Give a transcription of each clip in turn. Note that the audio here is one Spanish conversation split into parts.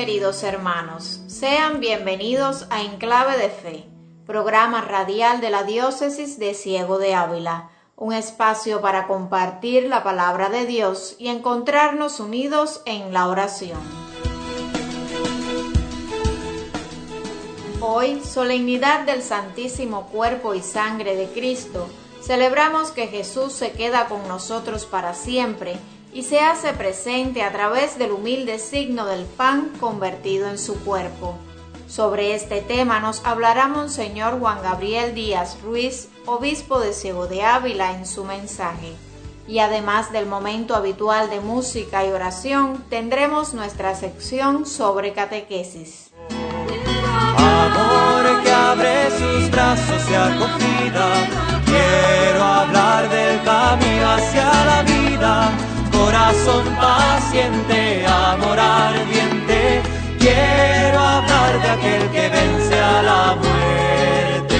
Queridos hermanos, sean bienvenidos a Enclave de Fe, programa radial de la Diócesis de Ciego de Ávila, un espacio para compartir la palabra de Dios y encontrarnos unidos en la oración. Hoy, solemnidad del Santísimo Cuerpo y Sangre de Cristo, celebramos que Jesús se queda con nosotros para siempre y se hace presente a través del humilde signo del pan convertido en su cuerpo. Sobre este tema nos hablará Monseñor Juan Gabriel Díaz Ruiz, obispo de Ciego de Ávila, en su mensaje. Y además del momento habitual de música y oración, tendremos nuestra sección sobre catequesis. Amor que abre sus brazos y acogida, quiero hablar del camino hacia la vida corazón paciente, amor ardiente, quiero hablar de aquel que vence a la muerte.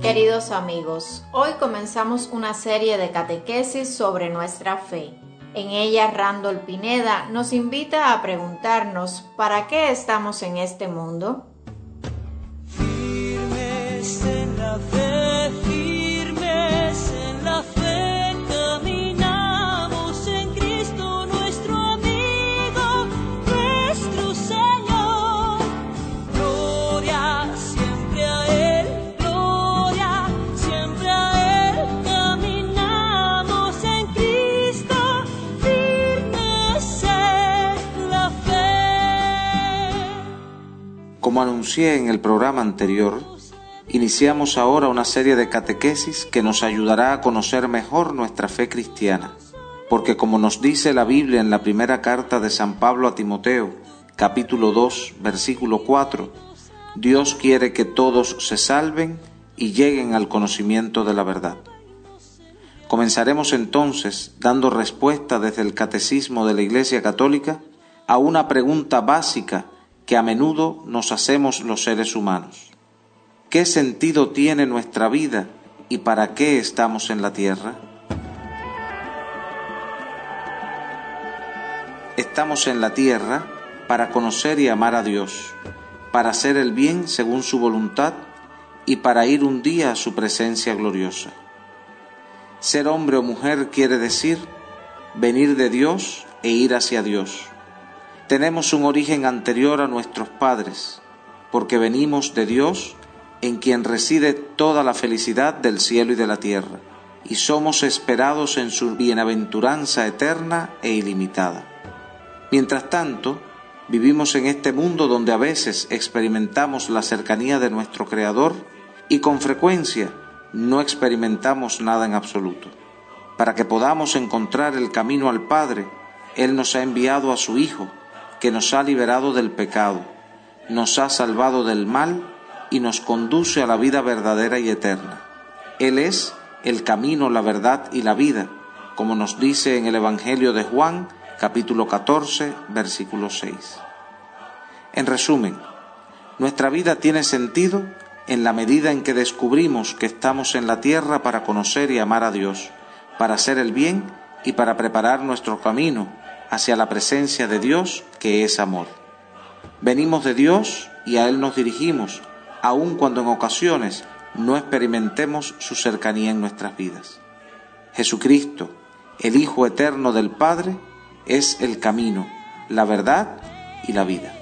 Queridos amigos, hoy comenzamos una serie de catequesis sobre nuestra fe. En ella, Randall Pineda nos invita a preguntarnos ¿para qué estamos en este mundo? Como anuncié en el programa anterior, iniciamos ahora una serie de catequesis que nos ayudará a conocer mejor nuestra fe cristiana, porque como nos dice la Biblia en la primera carta de San Pablo a Timoteo, capítulo 2, versículo 4, Dios quiere que todos se salven y lleguen al conocimiento de la verdad. Comenzaremos entonces dando respuesta desde el Catecismo de la Iglesia Católica a una pregunta básica que a menudo nos hacemos los seres humanos. ¿Qué sentido tiene nuestra vida y para qué estamos en la tierra? Estamos en la tierra para conocer y amar a Dios, para hacer el bien según su voluntad y para ir un día a su presencia gloriosa. Ser hombre o mujer quiere decir venir de Dios e ir hacia Dios tenemos un origen anterior a nuestros padres, porque venimos de Dios, en quien reside toda la felicidad del cielo y de la tierra, y somos esperados en su bienaventuranza eterna e ilimitada. Mientras tanto, vivimos en este mundo donde a veces experimentamos la cercanía de nuestro Creador y con frecuencia no experimentamos nada en absoluto. Para que podamos encontrar el camino al Padre, Él nos ha enviado a su Hijo, que nos ha liberado del pecado, nos ha salvado del mal y nos conduce a la vida verdadera y eterna. Él es el camino, la verdad y la vida, como nos dice en el Evangelio de Juan, capítulo 14, versículo 6. En resumen, nuestra vida tiene sentido en la medida en que descubrimos que estamos en la tierra para conocer y amar a Dios, para hacer el bien y para preparar nuestro camino hacia la presencia de Dios que es amor. Venimos de Dios y a Él nos dirigimos, aun cuando en ocasiones no experimentemos su cercanía en nuestras vidas. Jesucristo, el Hijo eterno del Padre, es el camino, la verdad y la vida.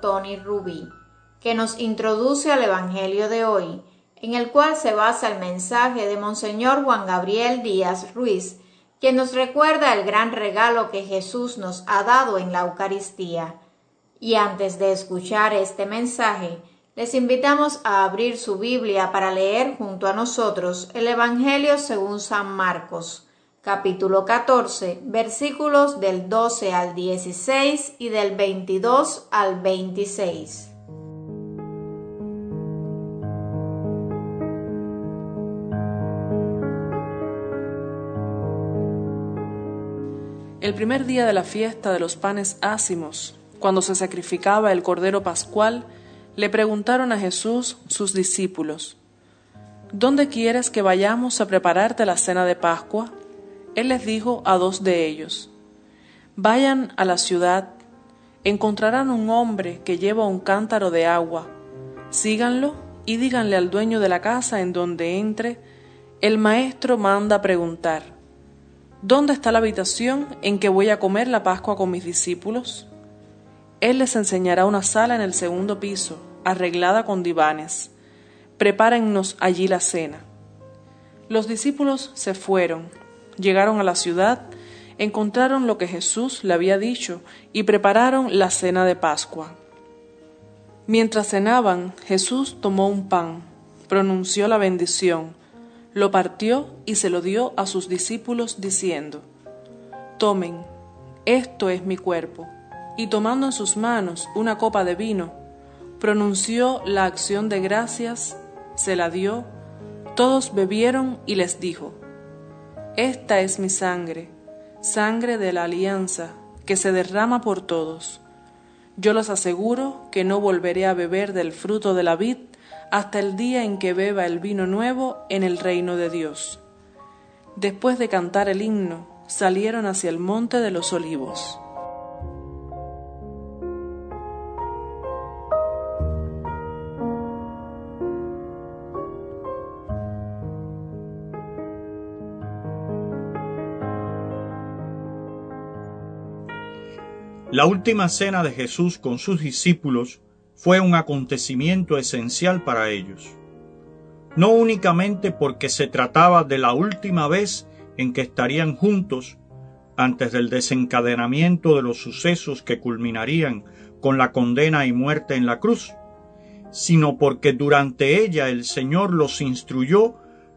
Tony Rubí, que nos introduce al Evangelio de hoy, en el cual se basa el mensaje de Monseñor Juan Gabriel Díaz Ruiz, quien nos recuerda el gran regalo que Jesús nos ha dado en la Eucaristía. Y antes de escuchar este mensaje, les invitamos a abrir su Biblia para leer junto a nosotros el Evangelio según San Marcos, capítulo 14, versículos del 12 al 16 y del 22 al 26. El primer día de la fiesta de los panes ácimos, cuando se sacrificaba el cordero pascual, le preguntaron a Jesús sus discípulos, ¿Dónde quieres que vayamos a prepararte la cena de Pascua? Él les dijo a dos de ellos, Vayan a la ciudad, encontrarán un hombre que lleva un cántaro de agua, síganlo y díganle al dueño de la casa en donde entre, el maestro manda preguntar, ¿Dónde está la habitación en que voy a comer la Pascua con mis discípulos? Él les enseñará una sala en el segundo piso, arreglada con divanes. Prepárennos allí la cena. Los discípulos se fueron, llegaron a la ciudad, encontraron lo que Jesús le había dicho y prepararon la cena de Pascua. Mientras cenaban, Jesús tomó un pan, pronunció la bendición, lo partió y se lo dio a sus discípulos diciendo, Tomen, esto es mi cuerpo y tomando en sus manos una copa de vino, pronunció la acción de gracias, se la dio, todos bebieron y les dijo, Esta es mi sangre, sangre de la alianza, que se derrama por todos. Yo los aseguro que no volveré a beber del fruto de la vid hasta el día en que beba el vino nuevo en el reino de Dios. Después de cantar el himno, salieron hacia el monte de los olivos. La última cena de Jesús con sus discípulos fue un acontecimiento esencial para ellos, no únicamente porque se trataba de la última vez en que estarían juntos antes del desencadenamiento de los sucesos que culminarían con la condena y muerte en la cruz, sino porque durante ella el Señor los instruyó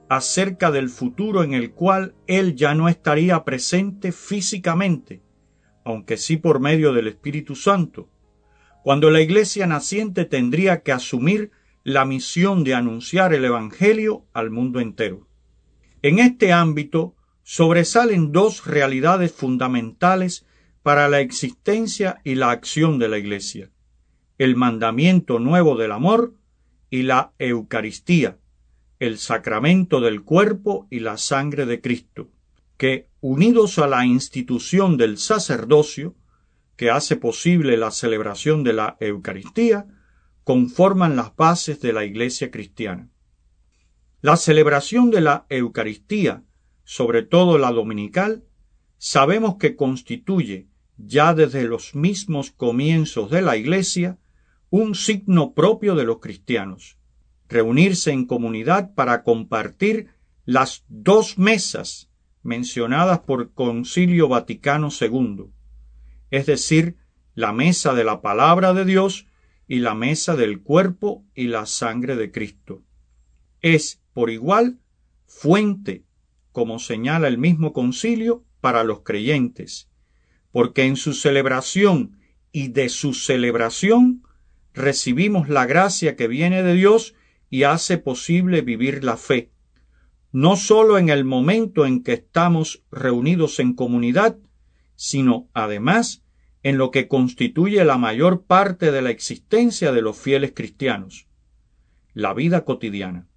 acerca del futuro en el cual Él ya no estaría presente físicamente, aunque sí por medio del Espíritu Santo, cuando la Iglesia naciente tendría que asumir la misión de anunciar el Evangelio al mundo entero. En este ámbito sobresalen dos realidades fundamentales para la existencia y la acción de la Iglesia, el mandamiento nuevo del amor y la Eucaristía, el sacramento del cuerpo y la sangre de Cristo que, unidos a la institución del sacerdocio, que hace posible la celebración de la Eucaristía, conforman las bases de la Iglesia cristiana. La celebración de la Eucaristía, sobre todo la dominical, sabemos que constituye, ya desde los mismos comienzos de la Iglesia, un signo propio de los cristianos. Reunirse en comunidad para compartir las dos mesas mencionadas por Concilio Vaticano II, es decir, la mesa de la palabra de Dios y la mesa del cuerpo y la sangre de Cristo. Es, por igual, fuente, como señala el mismo concilio, para los creyentes, porque en su celebración y de su celebración recibimos la gracia que viene de Dios y hace posible vivir la fe, no solo en el momento en que estamos reunidos en comunidad, sino además en lo que constituye la mayor parte de la existencia de los fieles cristianos, la vida cotidiana.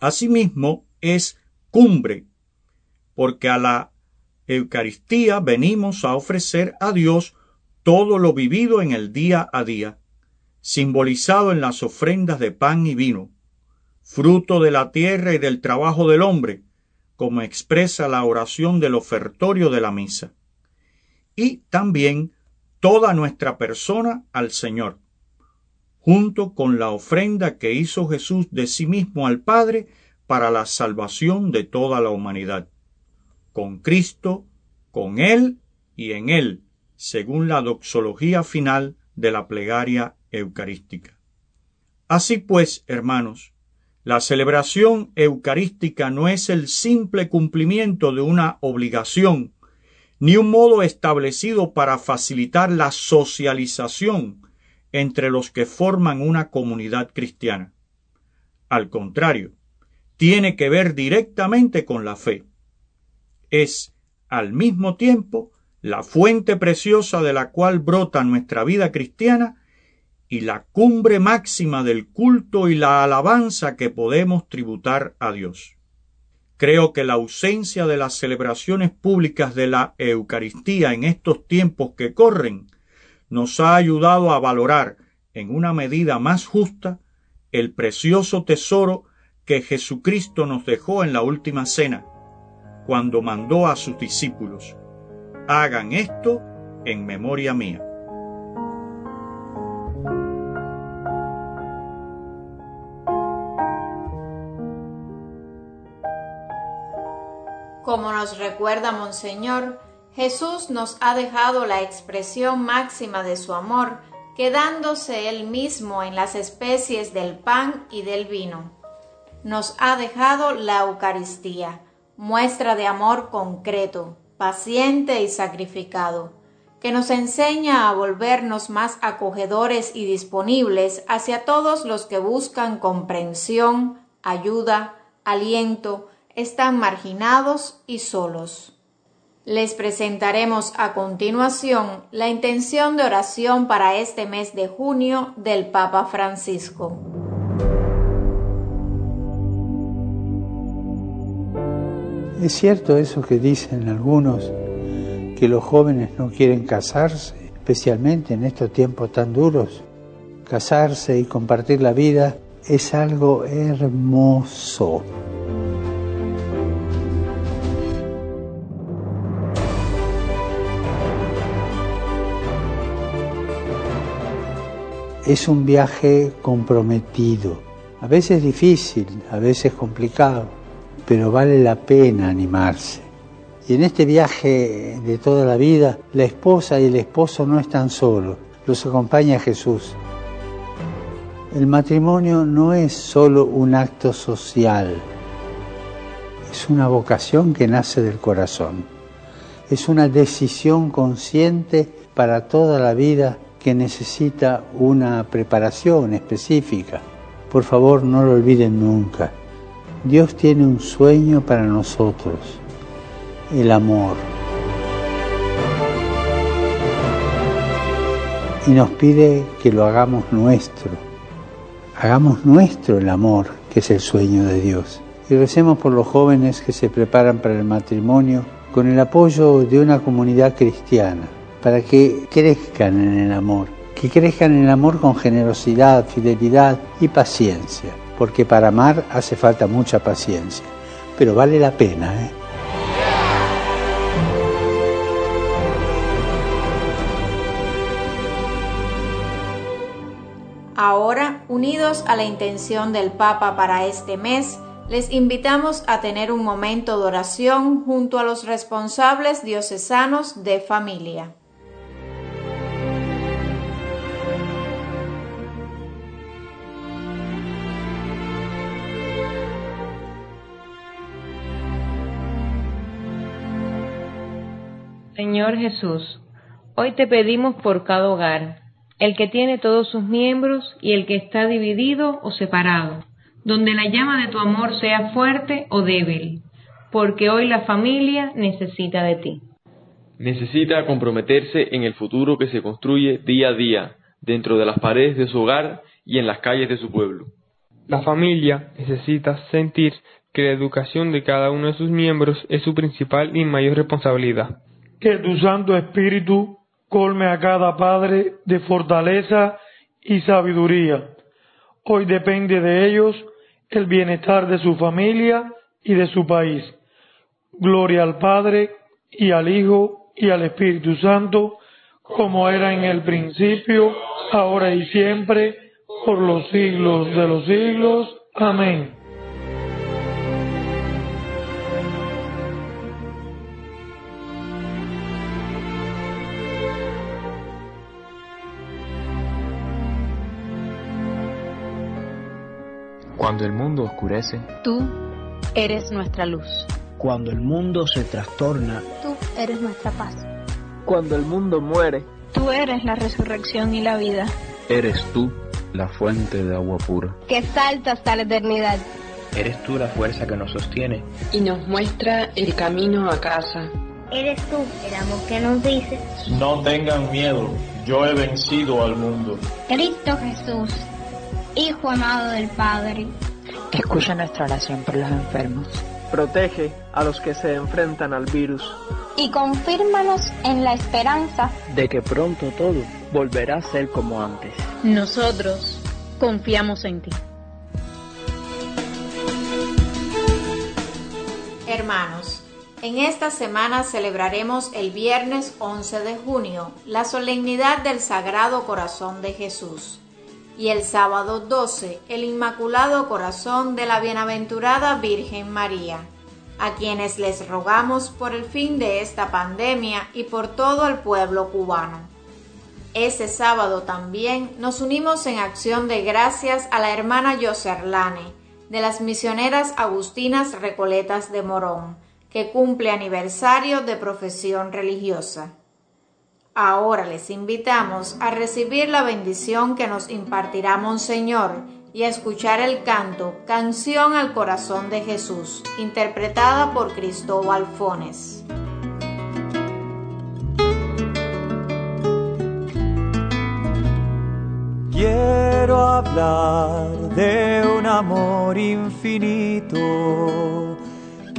Asimismo, es cumbre, porque a la Eucaristía venimos a ofrecer a Dios todo lo vivido en el día a día, simbolizado en las ofrendas de pan y vino, fruto de la tierra y del trabajo del hombre, como expresa la oración del ofertorio de la misa. y también toda nuestra persona al Señor, junto con la ofrenda que hizo Jesús de sí mismo al Padre para la salvación de toda la humanidad. Con Cristo, con Él y en Él, según la doxología final de la plegaria eucarística. Así pues, hermanos, la celebración eucarística no es el simple cumplimiento de una obligación, ni un modo establecido para facilitar la socialización entre los que forman una comunidad cristiana. Al contrario, tiene que ver directamente con la fe. Es, al mismo tiempo, la fuente preciosa de la cual brota nuestra vida cristiana y la cumbre máxima del culto y la alabanza que podemos tributar a Dios. Creo que la ausencia de las celebraciones públicas de la Eucaristía en estos tiempos que corren nos ha ayudado a valorar en una medida más justa el precioso tesoro que Jesucristo nos dejó en la última cena, cuando mandó a sus discípulos, hagan esto en memoria mía. Como nos recuerda Monseñor, Jesús nos ha dejado la expresión máxima de su amor, quedándose él mismo en las especies del pan y del vino. Nos ha dejado la Eucaristía, muestra de amor concreto, paciente y sacrificado, que nos enseña a volvernos más acogedores y disponibles hacia todos los que buscan comprensión, ayuda, aliento, están marginados y solos. Les presentaremos a continuación la intención de oración para este mes de junio del Papa Francisco. Es cierto eso que dicen algunos, que los jóvenes no quieren casarse, especialmente en estos tiempos tan duros. Casarse y compartir la vida es algo hermoso. Es un viaje comprometido, a veces difícil, a veces complicado, pero vale la pena animarse. Y en este viaje de toda la vida, la esposa y el esposo no están solos, los acompaña Jesús. El matrimonio no es solo un acto social, es una vocación que nace del corazón, es una decisión consciente para toda la vida que necesita una preparación específica. Por favor, no lo olviden nunca. Dios tiene un sueño para nosotros, el amor. Y nos pide que lo hagamos nuestro. Hagamos nuestro el amor, que es el sueño de Dios. Y recemos por los jóvenes que se preparan para el matrimonio con el apoyo de una comunidad cristiana para que crezcan en el amor, que crezcan en el amor con generosidad, fidelidad y paciencia, porque para amar hace falta mucha paciencia, pero vale la pena. ¿eh? Ahora, unidos a la intención del Papa para este mes, les invitamos a tener un momento de oración junto a los responsables diocesanos de familia. Señor Jesús, hoy te pedimos por cada hogar, el que tiene todos sus miembros y el que está dividido o separado, donde la llama de tu amor sea fuerte o débil, porque hoy la familia necesita de ti. Necesita comprometerse en el futuro que se construye día a día, dentro de las paredes de su hogar y en las calles de su pueblo. La familia necesita sentir que la educación de cada uno de sus miembros es su principal y mayor responsabilidad que tu Santo Espíritu colme a cada padre de fortaleza y sabiduría. Hoy depende de ellos el bienestar de su familia y de su país. Gloria al Padre y al Hijo y al Espíritu Santo, como era en el principio, ahora y siempre, por los siglos de los siglos. Amén. Cuando el mundo oscurece, tú eres nuestra luz. Cuando el mundo se trastorna, tú eres nuestra paz. Cuando el mundo muere, tú eres la resurrección y la vida. Eres tú la fuente de agua pura. Que salta hasta la eternidad. Eres tú la fuerza que nos sostiene y nos muestra el camino a casa. Eres tú el amor que nos dice. No tengan miedo, yo he vencido al mundo. Cristo Jesús, Hijo amado del Padre. Escucha nuestra oración por los enfermos. Protege a los que se enfrentan al virus. Y confírmanos en la esperanza de que pronto todo volverá a ser como antes. Nosotros confiamos en ti. Hermanos, en esta semana celebraremos el viernes 11 de junio la solemnidad del Sagrado Corazón de Jesús y el sábado 12 el Inmaculado Corazón de la Bienaventurada Virgen María, a quienes les rogamos por el fin de esta pandemia y por todo el pueblo cubano. Ese sábado también nos unimos en acción de gracias a la hermana Yoserlane, de las misioneras agustinas Recoletas de Morón, que cumple aniversario de profesión religiosa. Ahora les invitamos a recibir la bendición que nos impartirá Monseñor y a escuchar el canto Canción al Corazón de Jesús, interpretada por Cristóbal Fones. Quiero hablar de un amor infinito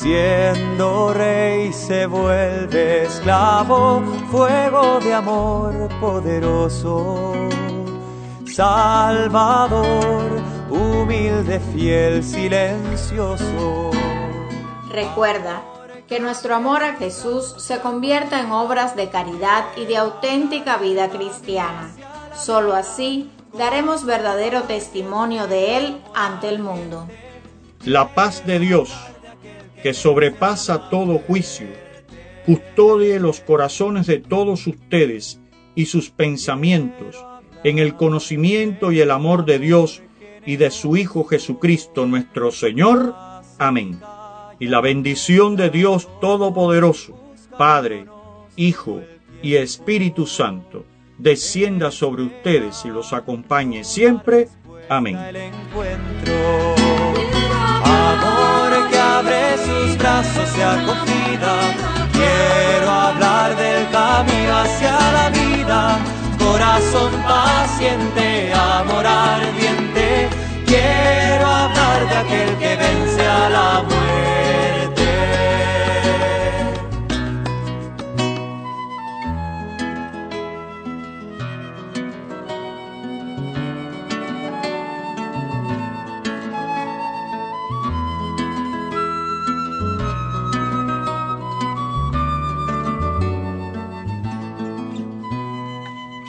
Siendo rey se vuelve esclavo, fuego de amor poderoso. Salvador, humilde, fiel, silencioso. Recuerda que nuestro amor a Jesús se convierta en obras de caridad y de auténtica vida cristiana. Solo así daremos verdadero testimonio de Él ante el mundo. La paz de Dios que sobrepasa todo juicio, custodie los corazones de todos ustedes y sus pensamientos en el conocimiento y el amor de Dios y de su Hijo Jesucristo nuestro Señor. Amén. Y la bendición de Dios Todopoderoso, Padre, Hijo y Espíritu Santo, descienda sobre ustedes y los acompañe siempre. Amén sus brazos y acogida. Quiero hablar del camino hacia la vida, corazón paciente, amor ardiente. Quiero hablar de aquel que vence a la muerte.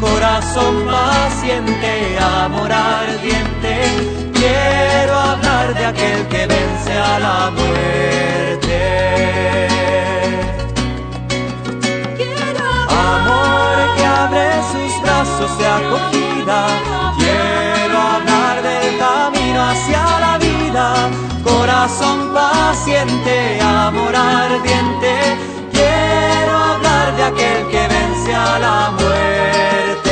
corazón paciente, amor ardiente. Quiero hablar de aquel que vence a la muerte. Amor que abre sus brazos de acogida. Quiero hablar del camino hacia la vida. Corazón paciente, amor ardiente aquel que vence a la muerte.